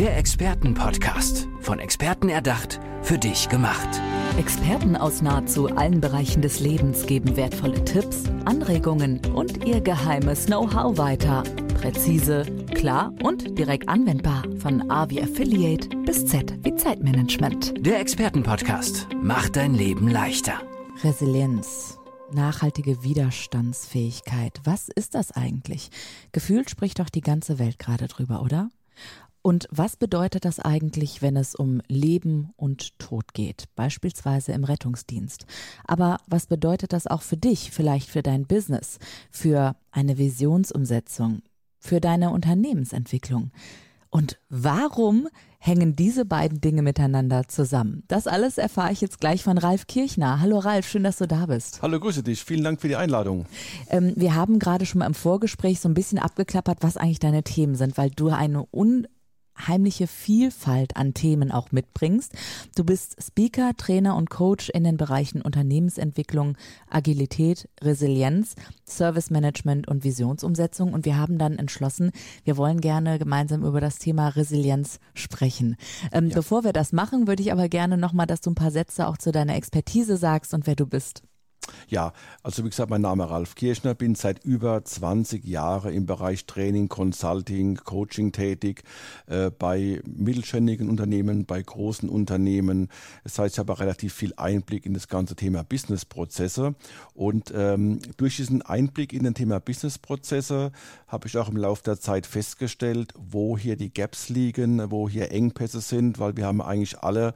Der Expertenpodcast. Von Experten erdacht, für dich gemacht. Experten aus nahezu allen Bereichen des Lebens geben wertvolle Tipps, Anregungen und ihr geheimes Know-how weiter. Präzise, klar und direkt anwendbar. Von A wie Affiliate bis Z wie Zeitmanagement. Der Expertenpodcast macht dein Leben leichter. Resilienz. Nachhaltige Widerstandsfähigkeit. Was ist das eigentlich? Gefühlt spricht doch die ganze Welt gerade drüber, oder? Und was bedeutet das eigentlich, wenn es um Leben und Tod geht, beispielsweise im Rettungsdienst? Aber was bedeutet das auch für dich, vielleicht für dein Business, für eine Visionsumsetzung, für deine Unternehmensentwicklung? Und warum hängen diese beiden Dinge miteinander zusammen? Das alles erfahre ich jetzt gleich von Ralf Kirchner. Hallo Ralf, schön, dass du da bist. Hallo, grüße dich. Vielen Dank für die Einladung. Ähm, wir haben gerade schon mal im Vorgespräch so ein bisschen abgeklappert, was eigentlich deine Themen sind, weil du eine un heimliche Vielfalt an Themen auch mitbringst. Du bist Speaker, Trainer und Coach in den Bereichen Unternehmensentwicklung, Agilität, Resilienz, Service Management und Visionsumsetzung. Und wir haben dann entschlossen, wir wollen gerne gemeinsam über das Thema Resilienz sprechen. Ähm, ja. Bevor wir das machen, würde ich aber gerne nochmal, dass du ein paar Sätze auch zu deiner Expertise sagst und wer du bist. Ja, also wie gesagt, mein Name ist Ralf Kirchner, bin seit über 20 Jahren im Bereich Training, Consulting, Coaching tätig, äh, bei mittelständigen Unternehmen, bei großen Unternehmen. Das heißt, ich habe relativ viel Einblick in das ganze Thema Businessprozesse. Und ähm, durch diesen Einblick in das Thema Businessprozesse habe ich auch im Laufe der Zeit festgestellt, wo hier die Gaps liegen, wo hier Engpässe sind, weil wir haben eigentlich alle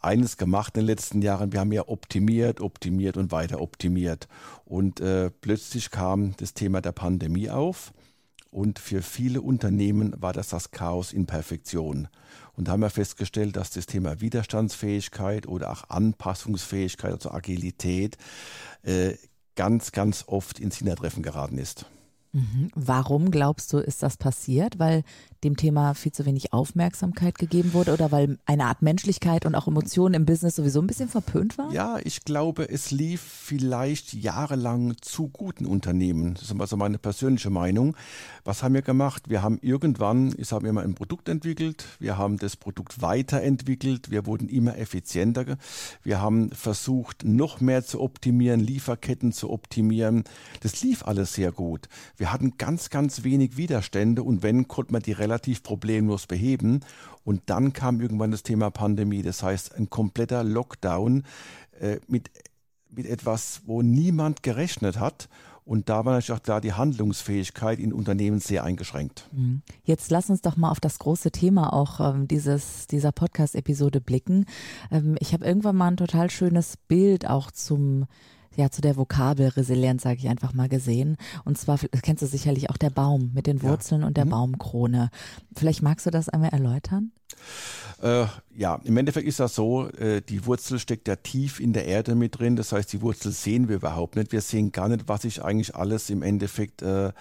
eines gemacht in den letzten Jahren. Wir haben ja optimiert, optimiert und weiter optimiert. Und äh, plötzlich kam das Thema der Pandemie auf. Und für viele Unternehmen war das das Chaos in Perfektion. Und da haben wir festgestellt, dass das Thema Widerstandsfähigkeit oder auch Anpassungsfähigkeit, also Agilität, äh, ganz, ganz oft ins Hintertreffen geraten ist. Mhm. Warum glaubst du, ist das passiert? Weil dem Thema viel zu wenig Aufmerksamkeit gegeben wurde oder weil eine Art Menschlichkeit und auch Emotionen im Business sowieso ein bisschen verpönt war? Ja, ich glaube, es lief vielleicht jahrelang zu guten Unternehmen. Das ist also meine persönliche Meinung. Was haben wir gemacht? Wir haben irgendwann, ich habe immer ein Produkt entwickelt, wir haben das Produkt weiterentwickelt, wir wurden immer effizienter, wir haben versucht, noch mehr zu optimieren, Lieferketten zu optimieren. Das lief alles sehr gut. Wir hatten ganz, ganz wenig Widerstände und wenn, konnte man die relativ problemlos beheben. Und dann kam irgendwann das Thema Pandemie. Das heißt, ein kompletter Lockdown äh, mit, mit etwas, wo niemand gerechnet hat. Und da war natürlich auch klar die Handlungsfähigkeit in Unternehmen sehr eingeschränkt. Mhm. Jetzt lass uns doch mal auf das große Thema auch ähm, dieses, dieser Podcast-Episode blicken. Ähm, ich habe irgendwann mal ein total schönes Bild auch zum ja, zu der Vokabel Resilienz, sage ich einfach mal, gesehen. Und zwar, kennst du sicherlich auch der Baum mit den Wurzeln ja. und der mhm. Baumkrone. Vielleicht magst du das einmal erläutern? Äh, ja, im Endeffekt ist das so, äh, die Wurzel steckt ja tief in der Erde mit drin. Das heißt, die Wurzel sehen wir überhaupt nicht. Wir sehen gar nicht, was sich eigentlich alles im Endeffekt äh,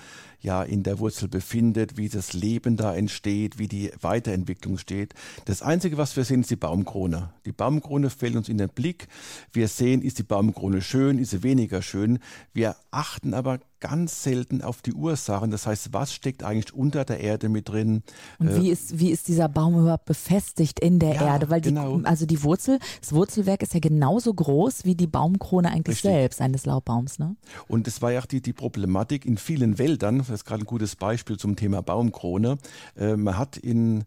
ja in der Wurzel befindet, wie das Leben da entsteht, wie die Weiterentwicklung steht. Das Einzige, was wir sehen, ist die Baumkrone. Die Baumkrone fällt uns in den Blick. Wir sehen, ist die Baumkrone schön, ist sie weniger schön. Wir achten aber ganz selten auf die Ursachen. Das heißt, was steckt eigentlich unter der Erde mit drin? Und äh, wie ist, wie ist dieser Baum überhaupt befestigt in der ja, Erde? Weil die, genau. also die Wurzel, das Wurzelwerk ist ja genauso groß wie die Baumkrone eigentlich Richtig. selbst eines Laubbaums, ne? Und es war ja auch die, die Problematik in vielen Wäldern, das ist gerade ein gutes Beispiel zum Thema Baumkrone. Äh, man hat in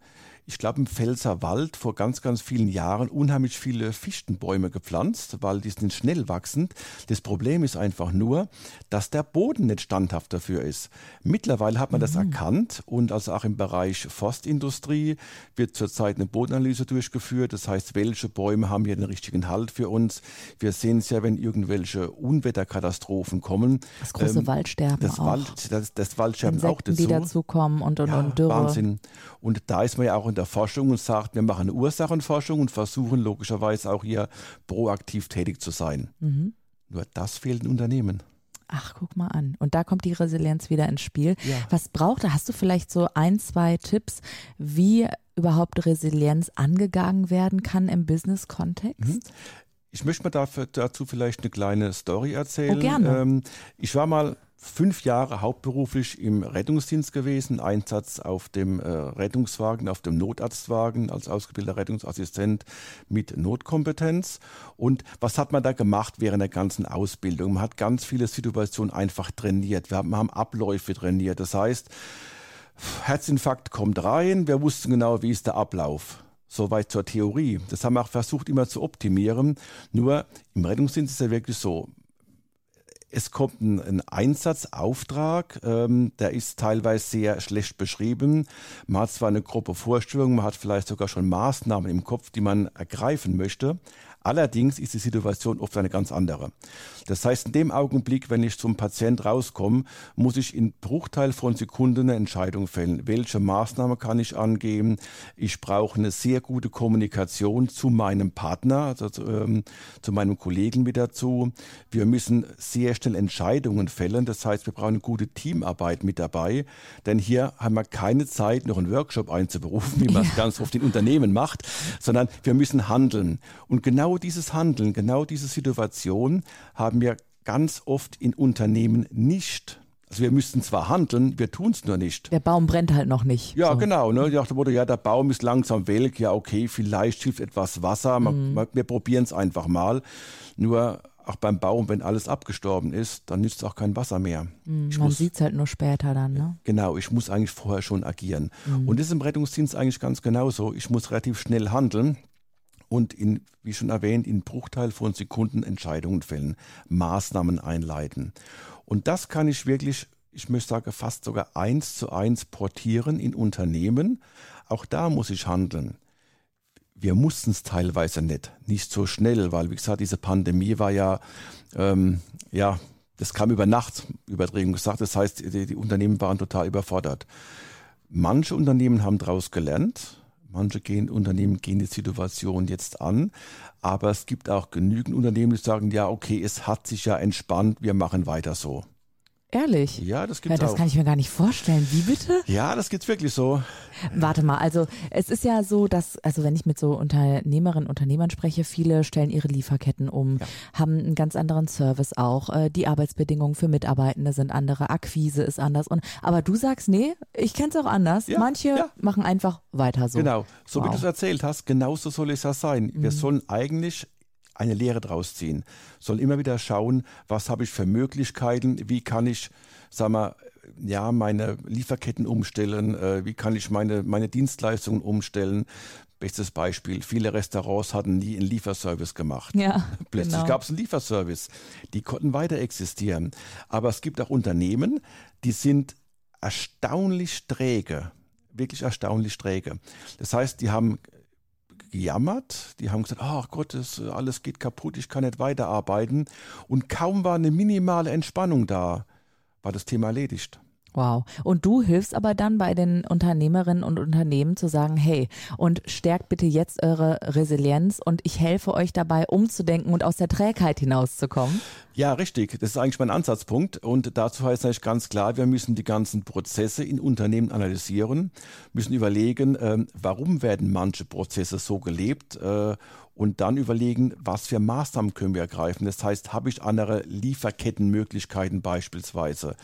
ich glaube, im Pfälzer Wald vor ganz, ganz vielen Jahren unheimlich viele Fichtenbäume gepflanzt, weil die sind schnell wachsend. Das Problem ist einfach nur, dass der Boden nicht standhaft dafür ist. Mittlerweile hat man mhm. das erkannt und also auch im Bereich Forstindustrie wird zurzeit eine Bodenanalyse durchgeführt. Das heißt, welche Bäume haben hier den richtigen Halt für uns? Wir sehen es ja, wenn irgendwelche Unwetterkatastrophen kommen. Das große ähm, Waldsterben das auch. Wald, das, das Waldsterben Insekten, auch dazu. die dazukommen und, und, ja, und Dürre. Wahnsinn. Und da ist man ja auch in der Forschung und sagt, wir machen Ursachenforschung und versuchen logischerweise auch hier proaktiv tätig zu sein. Mhm. Nur das fehlt in Unternehmen. Ach, guck mal an. Und da kommt die Resilienz wieder ins Spiel. Ja. Was braucht er? Hast du vielleicht so ein, zwei Tipps, wie überhaupt Resilienz angegangen werden kann im Business-Kontext? Mhm. Ich möchte mal dafür, dazu vielleicht eine kleine Story erzählen. Oh, gerne. Ähm, ich war mal fünf Jahre hauptberuflich im Rettungsdienst gewesen, Einsatz auf dem äh, Rettungswagen, auf dem Notarztwagen als ausgebildeter Rettungsassistent mit Notkompetenz. Und was hat man da gemacht während der ganzen Ausbildung? Man hat ganz viele Situationen einfach trainiert. Wir haben, haben Abläufe trainiert. Das heißt, Herzinfarkt kommt rein, wir wussten genau, wie ist der Ablauf. Soweit zur Theorie. Das haben wir auch versucht immer zu optimieren. Nur im Rettungsdienst ist ja wirklich so, es kommt ein, ein Einsatzauftrag, ähm, der ist teilweise sehr schlecht beschrieben. Man hat zwar eine grobe Vorstellung, man hat vielleicht sogar schon Maßnahmen im Kopf, die man ergreifen möchte, Allerdings ist die Situation oft eine ganz andere. Das heißt, in dem Augenblick, wenn ich zum Patient rauskomme, muss ich in Bruchteil von Sekunden eine Entscheidung fällen. Welche Maßnahme kann ich angeben? Ich brauche eine sehr gute Kommunikation zu meinem Partner, also zu, ähm, zu meinem Kollegen mit dazu. Wir müssen sehr schnell Entscheidungen fällen. Das heißt, wir brauchen eine gute Teamarbeit mit dabei. Denn hier haben wir keine Zeit, noch einen Workshop einzuberufen, wie man es ja. ganz oft in Unternehmen macht, sondern wir müssen handeln. Und genau dieses Handeln, genau diese Situation haben wir ganz oft in Unternehmen nicht. Also wir müssten zwar handeln, wir tun es nur nicht. Der Baum brennt halt noch nicht. Ja, so. genau. Ne? Ich dachte, ja, der Baum ist langsam welk. Ja, okay, vielleicht hilft etwas Wasser. Mhm. Wir probieren es einfach mal. Nur auch beim Baum, wenn alles abgestorben ist, dann nützt auch kein Wasser mehr. Mhm, man sieht es halt nur später dann, ne? Genau, ich muss eigentlich vorher schon agieren. Mhm. Und das ist im Rettungsdienst eigentlich ganz genauso. Ich muss relativ schnell handeln und in, wie schon erwähnt, in Bruchteil von Sekunden Entscheidungen fällen, Maßnahmen einleiten. Und das kann ich wirklich, ich möchte sagen, fast sogar eins zu eins portieren in Unternehmen. Auch da muss ich handeln. Wir mussten es teilweise nicht, nicht so schnell, weil, wie gesagt, diese Pandemie war ja, ähm, ja, das kam über Nacht, übertrieben gesagt. Das heißt, die, die Unternehmen waren total überfordert. Manche Unternehmen haben daraus gelernt, Manche gehen, Unternehmen gehen die Situation jetzt an, aber es gibt auch genügend Unternehmen, die sagen, ja, okay, es hat sich ja entspannt, wir machen weiter so. Ehrlich? Ja, das gibt's ja, das auch. kann ich mir gar nicht vorstellen. Wie bitte? Ja, das gibt's wirklich so. Warte mal, also es ist ja so, dass, also wenn ich mit so Unternehmerinnen und Unternehmern spreche, viele stellen ihre Lieferketten um, ja. haben einen ganz anderen Service auch. Äh, die Arbeitsbedingungen für Mitarbeitende sind andere, Akquise ist anders. Und aber du sagst, nee, ich kenne es auch anders. Ja, Manche ja. machen einfach weiter so. Genau, so wow. wie du es erzählt hast, genauso soll es ja sein. Wir mhm. sollen eigentlich eine Lehre draus ziehen. Soll immer wieder schauen, was habe ich für Möglichkeiten, wie kann ich, sag mal, ja, meine Lieferketten umstellen, äh, wie kann ich meine, meine Dienstleistungen umstellen. Bestes Beispiel, viele Restaurants hatten nie einen Lieferservice gemacht. Ja, Plötzlich genau. gab es einen Lieferservice. Die konnten weiter existieren. Aber es gibt auch Unternehmen, die sind erstaunlich träge, wirklich erstaunlich träge. Das heißt, die haben gejammert. Die haben gesagt, ach Gott, das, alles geht kaputt, ich kann nicht weiterarbeiten. Und kaum war eine minimale Entspannung da, war das Thema erledigt. Wow. Und du hilfst aber dann bei den Unternehmerinnen und Unternehmen zu sagen, hey, und stärkt bitte jetzt eure Resilienz und ich helfe euch dabei umzudenken und aus der Trägheit hinauszukommen. Ja, richtig. Das ist eigentlich mein Ansatzpunkt. Und dazu heißt eigentlich ganz klar, wir müssen die ganzen Prozesse in Unternehmen analysieren, müssen überlegen, äh, warum werden manche Prozesse so gelebt äh, und dann überlegen, was für Maßnahmen können wir ergreifen. Das heißt, habe ich andere Lieferkettenmöglichkeiten beispielsweise?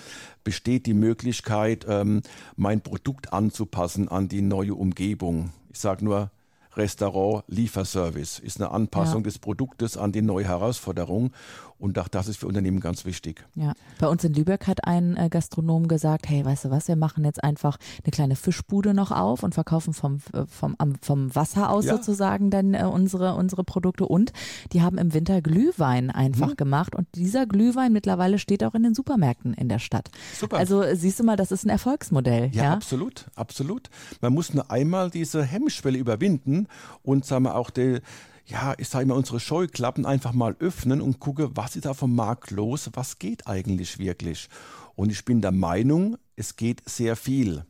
Besteht die Möglichkeit, ähm, mein Produkt anzupassen an die neue Umgebung? Ich sage nur, Restaurant Lieferservice ist eine Anpassung ja. des Produktes an die neue Herausforderung. Und auch das ist für Unternehmen ganz wichtig. Ja, bei uns in Lübeck hat ein äh, Gastronom gesagt, hey, weißt du was, wir machen jetzt einfach eine kleine Fischbude noch auf und verkaufen vom, äh, vom, vom Wasser aus ja. sozusagen dann äh, unsere, unsere Produkte. Und die haben im Winter Glühwein einfach mhm. gemacht. Und dieser Glühwein mittlerweile steht auch in den Supermärkten in der Stadt. Super. Also siehst du mal, das ist ein Erfolgsmodell. Ja, ja? absolut, absolut. Man muss nur einmal diese Hemmschwelle überwinden und sagen wir auch die ja, ich sage immer, unsere Scheuklappen einfach mal öffnen und gucke, was ist da vom Markt los, was geht eigentlich wirklich. Und ich bin der Meinung, es geht sehr viel.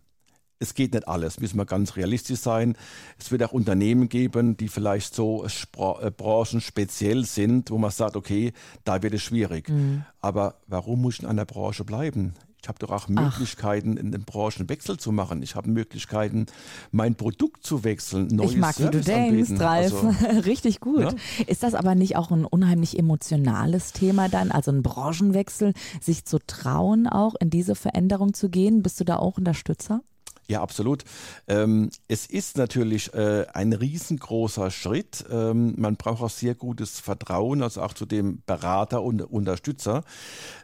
Es geht nicht alles, müssen wir ganz realistisch sein. Es wird auch Unternehmen geben, die vielleicht so äh, branchenspeziell sind, wo man sagt, okay, da wird es schwierig. Mhm. Aber warum muss ich in einer Branche bleiben? Ich habe doch auch Möglichkeiten, Ach. in den Branchenwechsel zu machen. Ich habe Möglichkeiten, mein Produkt zu wechseln, neues Ich mag, Service wie du denkst, Ralf. Also, Richtig gut. Ja? Ist das aber nicht auch ein unheimlich emotionales Thema dann, also ein Branchenwechsel, sich zu trauen, auch in diese Veränderung zu gehen? Bist du da auch Unterstützer? Ja, absolut. Ähm, es ist natürlich äh, ein riesengroßer Schritt. Ähm, man braucht auch sehr gutes Vertrauen, also auch zu dem Berater und Unterstützer.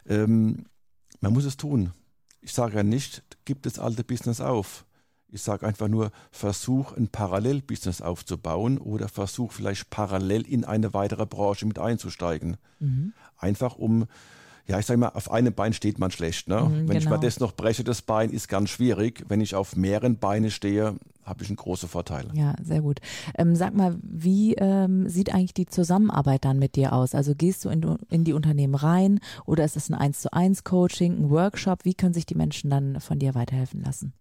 Ähm, man muss es tun. Ich sage ja nicht, gib das alte Business auf. Ich sage einfach nur, versuch ein Parallelbusiness aufzubauen oder versuch vielleicht parallel in eine weitere Branche mit einzusteigen. Mhm. Einfach um ja, ich sage mal, auf einem Bein steht man schlecht. Ne? Mhm, Wenn genau. ich mal das noch breche, das Bein, ist ganz schwierig. Wenn ich auf mehreren Beinen stehe, habe ich einen großen Vorteil. Ja, sehr gut. Ähm, sag mal, wie ähm, sieht eigentlich die Zusammenarbeit dann mit dir aus? Also gehst du in, in die Unternehmen rein oder ist es ein 1 zu 1 Coaching, ein Workshop? Wie können sich die Menschen dann von dir weiterhelfen lassen?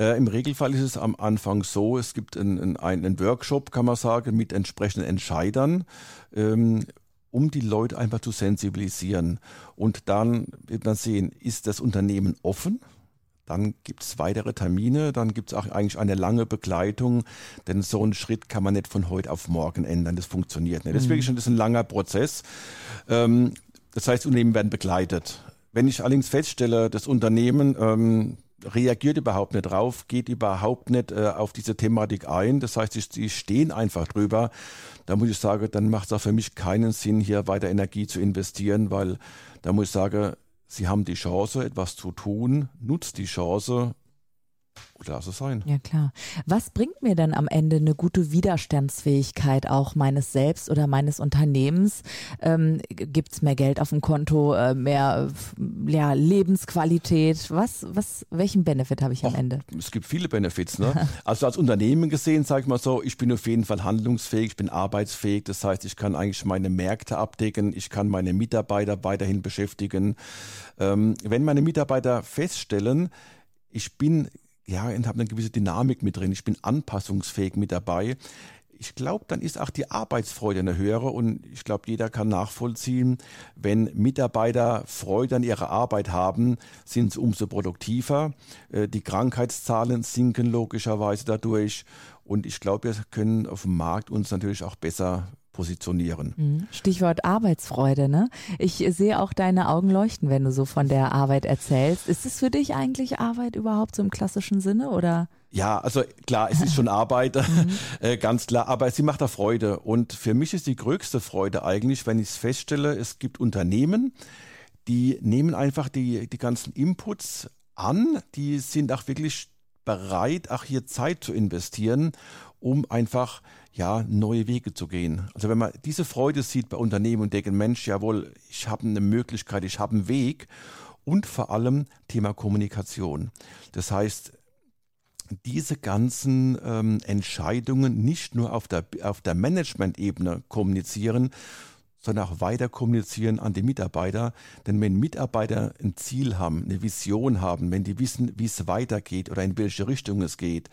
Äh, Im Regelfall ist es am Anfang so, es gibt einen, einen Workshop, kann man sagen, mit entsprechenden Entscheidern. Ähm, um die Leute einfach zu sensibilisieren. Und dann wird man sehen, ist das Unternehmen offen? Dann gibt es weitere Termine, dann gibt es auch eigentlich eine lange Begleitung, denn so einen Schritt kann man nicht von heute auf morgen ändern, das funktioniert nicht. Das ist wirklich schon das ist ein langer Prozess. Ähm, das heißt, Unternehmen werden begleitet. Wenn ich allerdings feststelle, das Unternehmen ähm, reagiert überhaupt nicht drauf, geht überhaupt nicht äh, auf diese Thematik ein. Das heißt, sie stehen einfach drüber. Da muss ich sagen, dann macht es auch für mich keinen Sinn, hier weiter Energie zu investieren, weil da muss ich sagen, sie haben die Chance, etwas zu tun, nutzt die Chance Lass es sein. Ja, klar. Was bringt mir denn am Ende eine gute Widerstandsfähigkeit auch meines Selbst oder meines Unternehmens? Ähm, Gibt es mehr Geld auf dem Konto, äh, mehr ja, Lebensqualität? Was, was, welchen Benefit habe ich am Och, Ende? Es gibt viele Benefits. Ne? also als Unternehmen gesehen, sage ich mal so, ich bin auf jeden Fall handlungsfähig, ich bin arbeitsfähig. Das heißt, ich kann eigentlich meine Märkte abdecken, ich kann meine Mitarbeiter weiterhin beschäftigen. Ähm, wenn meine Mitarbeiter feststellen, ich bin ja, und habe eine gewisse Dynamik mit drin. Ich bin anpassungsfähig mit dabei. Ich glaube, dann ist auch die Arbeitsfreude eine höhere und ich glaube, jeder kann nachvollziehen, wenn Mitarbeiter Freude an ihrer Arbeit haben, sind sie umso produktiver. Äh, die Krankheitszahlen sinken logischerweise dadurch und ich glaube, wir können auf dem Markt uns natürlich auch besser positionieren. Mhm. Stichwort Arbeitsfreude, ne? Ich sehe auch deine Augen leuchten, wenn du so von der Arbeit erzählst. Ist es für dich eigentlich Arbeit überhaupt so im klassischen Sinne oder? Ja, also klar, es ist schon Arbeit, mhm. äh, ganz klar, aber sie macht da Freude. Und für mich ist die größte Freude eigentlich, wenn ich es feststelle, es gibt Unternehmen, die nehmen einfach die, die ganzen Inputs an, die sind auch wirklich bereit, auch hier Zeit zu investieren, um einfach ja, neue Wege zu gehen. Also wenn man diese Freude sieht bei Unternehmen und denken, Mensch, jawohl, ich habe eine Möglichkeit, ich habe einen Weg und vor allem Thema Kommunikation. Das heißt, diese ganzen ähm, Entscheidungen nicht nur auf der, auf der Management-Ebene kommunizieren, sondern auch weiter kommunizieren an die Mitarbeiter. Denn wenn Mitarbeiter ein Ziel haben, eine Vision haben, wenn die wissen, wie es weitergeht oder in welche Richtung es geht,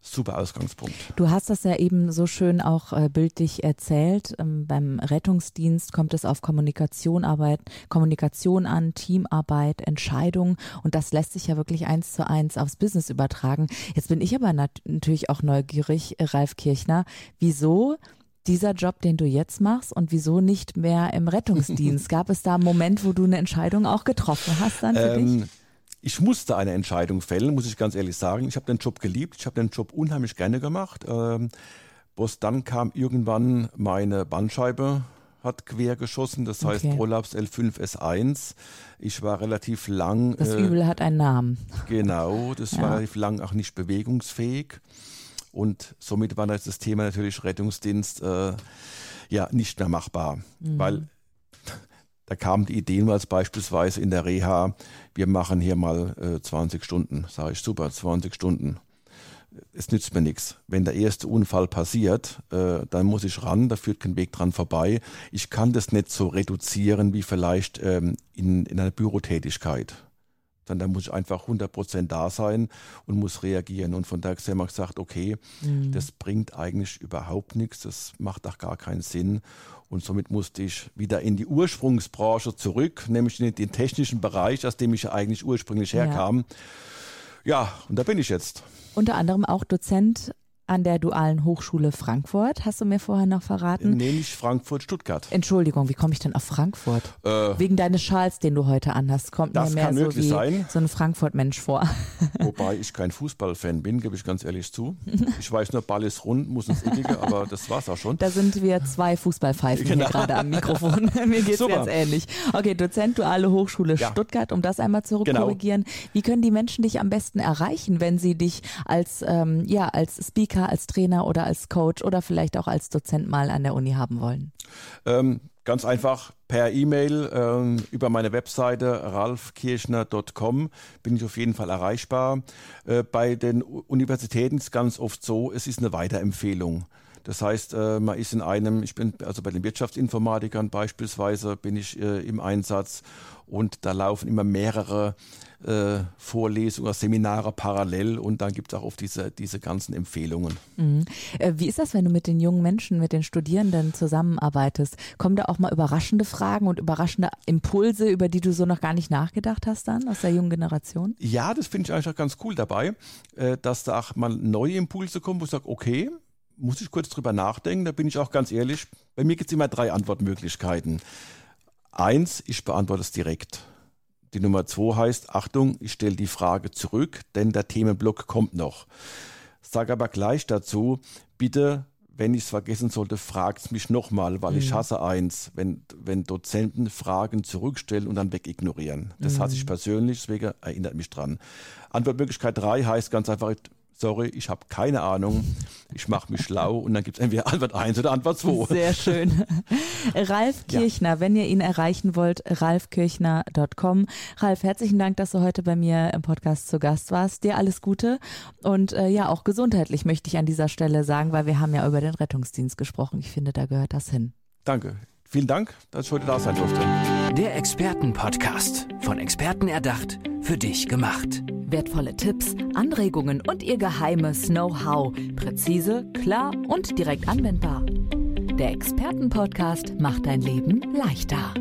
super Ausgangspunkt. Du hast das ja eben so schön auch äh, bildlich erzählt. Ähm, beim Rettungsdienst kommt es auf Kommunikation, Arbeit, Kommunikation an, Teamarbeit, Entscheidungen und das lässt sich ja wirklich eins zu eins aufs Business übertragen. Jetzt bin ich aber nat natürlich auch neugierig, Ralf Kirchner, wieso dieser Job, den du jetzt machst und wieso nicht mehr im Rettungsdienst? Gab es da einen Moment, wo du eine Entscheidung auch getroffen hast dann für ähm, dich? Ich musste eine Entscheidung fällen, muss ich ganz ehrlich sagen. Ich habe den Job geliebt, ich habe den Job unheimlich gerne gemacht. Ähm, bloß dann kam irgendwann meine Bandscheibe hat quer geschossen, das heißt okay. Prolaps L5S1. Ich war relativ lang. Das äh, Übel hat einen Namen. Genau, das ja. war relativ lang auch nicht bewegungsfähig. Und somit war das Thema natürlich Rettungsdienst äh, ja nicht mehr machbar. Mhm. Weil da kamen die Ideen als beispielsweise in der Reha, wir machen hier mal äh, 20 Stunden. Sage ich, super, 20 Stunden. Es nützt mir nichts. Wenn der erste Unfall passiert, äh, dann muss ich ran, da führt kein Weg dran vorbei. Ich kann das nicht so reduzieren wie vielleicht ähm, in, in einer Bürotätigkeit. Sondern da muss ich einfach 100 Prozent da sein und muss reagieren. Und von daher haben wir gesagt, okay, mhm. das bringt eigentlich überhaupt nichts, das macht auch gar keinen Sinn. Und somit musste ich wieder in die Ursprungsbranche zurück, nämlich in den technischen Bereich, aus dem ich eigentlich ursprünglich herkam. Ja, ja und da bin ich jetzt. Unter anderem auch Dozent an der Dualen Hochschule Frankfurt, hast du mir vorher noch verraten? Nee, nicht Frankfurt, Stuttgart. Entschuldigung, wie komme ich denn auf Frankfurt? Äh, Wegen deines Schals, den du heute anhast, kommt mir mehr so wie sein. so ein Frankfurt-Mensch vor. Wobei ich kein Fußballfan bin, gebe ich ganz ehrlich zu. Ich weiß nur, Ball ist rund, muss ins Eckige, aber das war's auch schon. Da sind wir zwei Fußballpfeifen genau. hier gerade am Mikrofon. mir geht's Super. ganz ähnlich. Okay, Dozent Duale Hochschule ja. Stuttgart, um das einmal zurückkorrigieren. Genau. Wie können die Menschen dich am besten erreichen, wenn sie dich als, ähm, ja, als Speaker Speaker, als Trainer oder als Coach oder vielleicht auch als Dozent mal an der Uni haben wollen? Ähm, ganz einfach per E-Mail ähm, über meine Webseite ralfkirchner.com bin ich auf jeden Fall erreichbar. Äh, bei den Universitäten ist ganz oft so, es ist eine Weiterempfehlung. Das heißt, äh, man ist in einem, ich bin also bei den Wirtschaftsinformatikern beispielsweise, bin ich äh, im Einsatz und da laufen immer mehrere äh, Vorlesungen, Seminare parallel und dann gibt es auch oft diese, diese ganzen Empfehlungen. Mhm. Wie ist das, wenn du mit den jungen Menschen, mit den Studierenden zusammenarbeitest? Kommen da auch mal überraschende Fragen und überraschende Impulse, über die du so noch gar nicht nachgedacht hast dann aus der jungen Generation? Ja, das finde ich eigentlich auch ganz cool dabei, dass da auch mal neue Impulse kommen, wo ich sage, okay, muss ich kurz drüber nachdenken, da bin ich auch ganz ehrlich. Bei mir gibt es immer drei Antwortmöglichkeiten. Eins, ich beantworte es direkt. Die Nummer zwei heißt, Achtung, ich stelle die Frage zurück, denn der Themenblock kommt noch. Sag aber gleich dazu, bitte, wenn ich es vergessen sollte, fragt mich nochmal, weil mhm. ich hasse eins, wenn, wenn Dozenten Fragen zurückstellen und dann wegignorieren. Das mhm. hasse ich persönlich, deswegen erinnert mich dran. Antwortmöglichkeit drei heißt ganz einfach, sorry, ich habe keine Ahnung, ich mache mich schlau und dann gibt es entweder Antwort 1 oder Antwort 2. Sehr schön. Ralf Kirchner, ja. wenn ihr ihn erreichen wollt, ralfkirchner.com. Ralf, herzlichen Dank, dass du heute bei mir im Podcast zu Gast warst. Dir alles Gute und äh, ja, auch gesundheitlich möchte ich an dieser Stelle sagen, weil wir haben ja über den Rettungsdienst gesprochen. Ich finde, da gehört das hin. Danke. Vielen Dank, dass ich heute da sein durfte. Der Expertenpodcast. Von Experten erdacht, für dich gemacht. Wertvolle Tipps, Anregungen und ihr geheimes Know-how. Präzise, klar und direkt anwendbar. Der Expertenpodcast macht dein Leben leichter.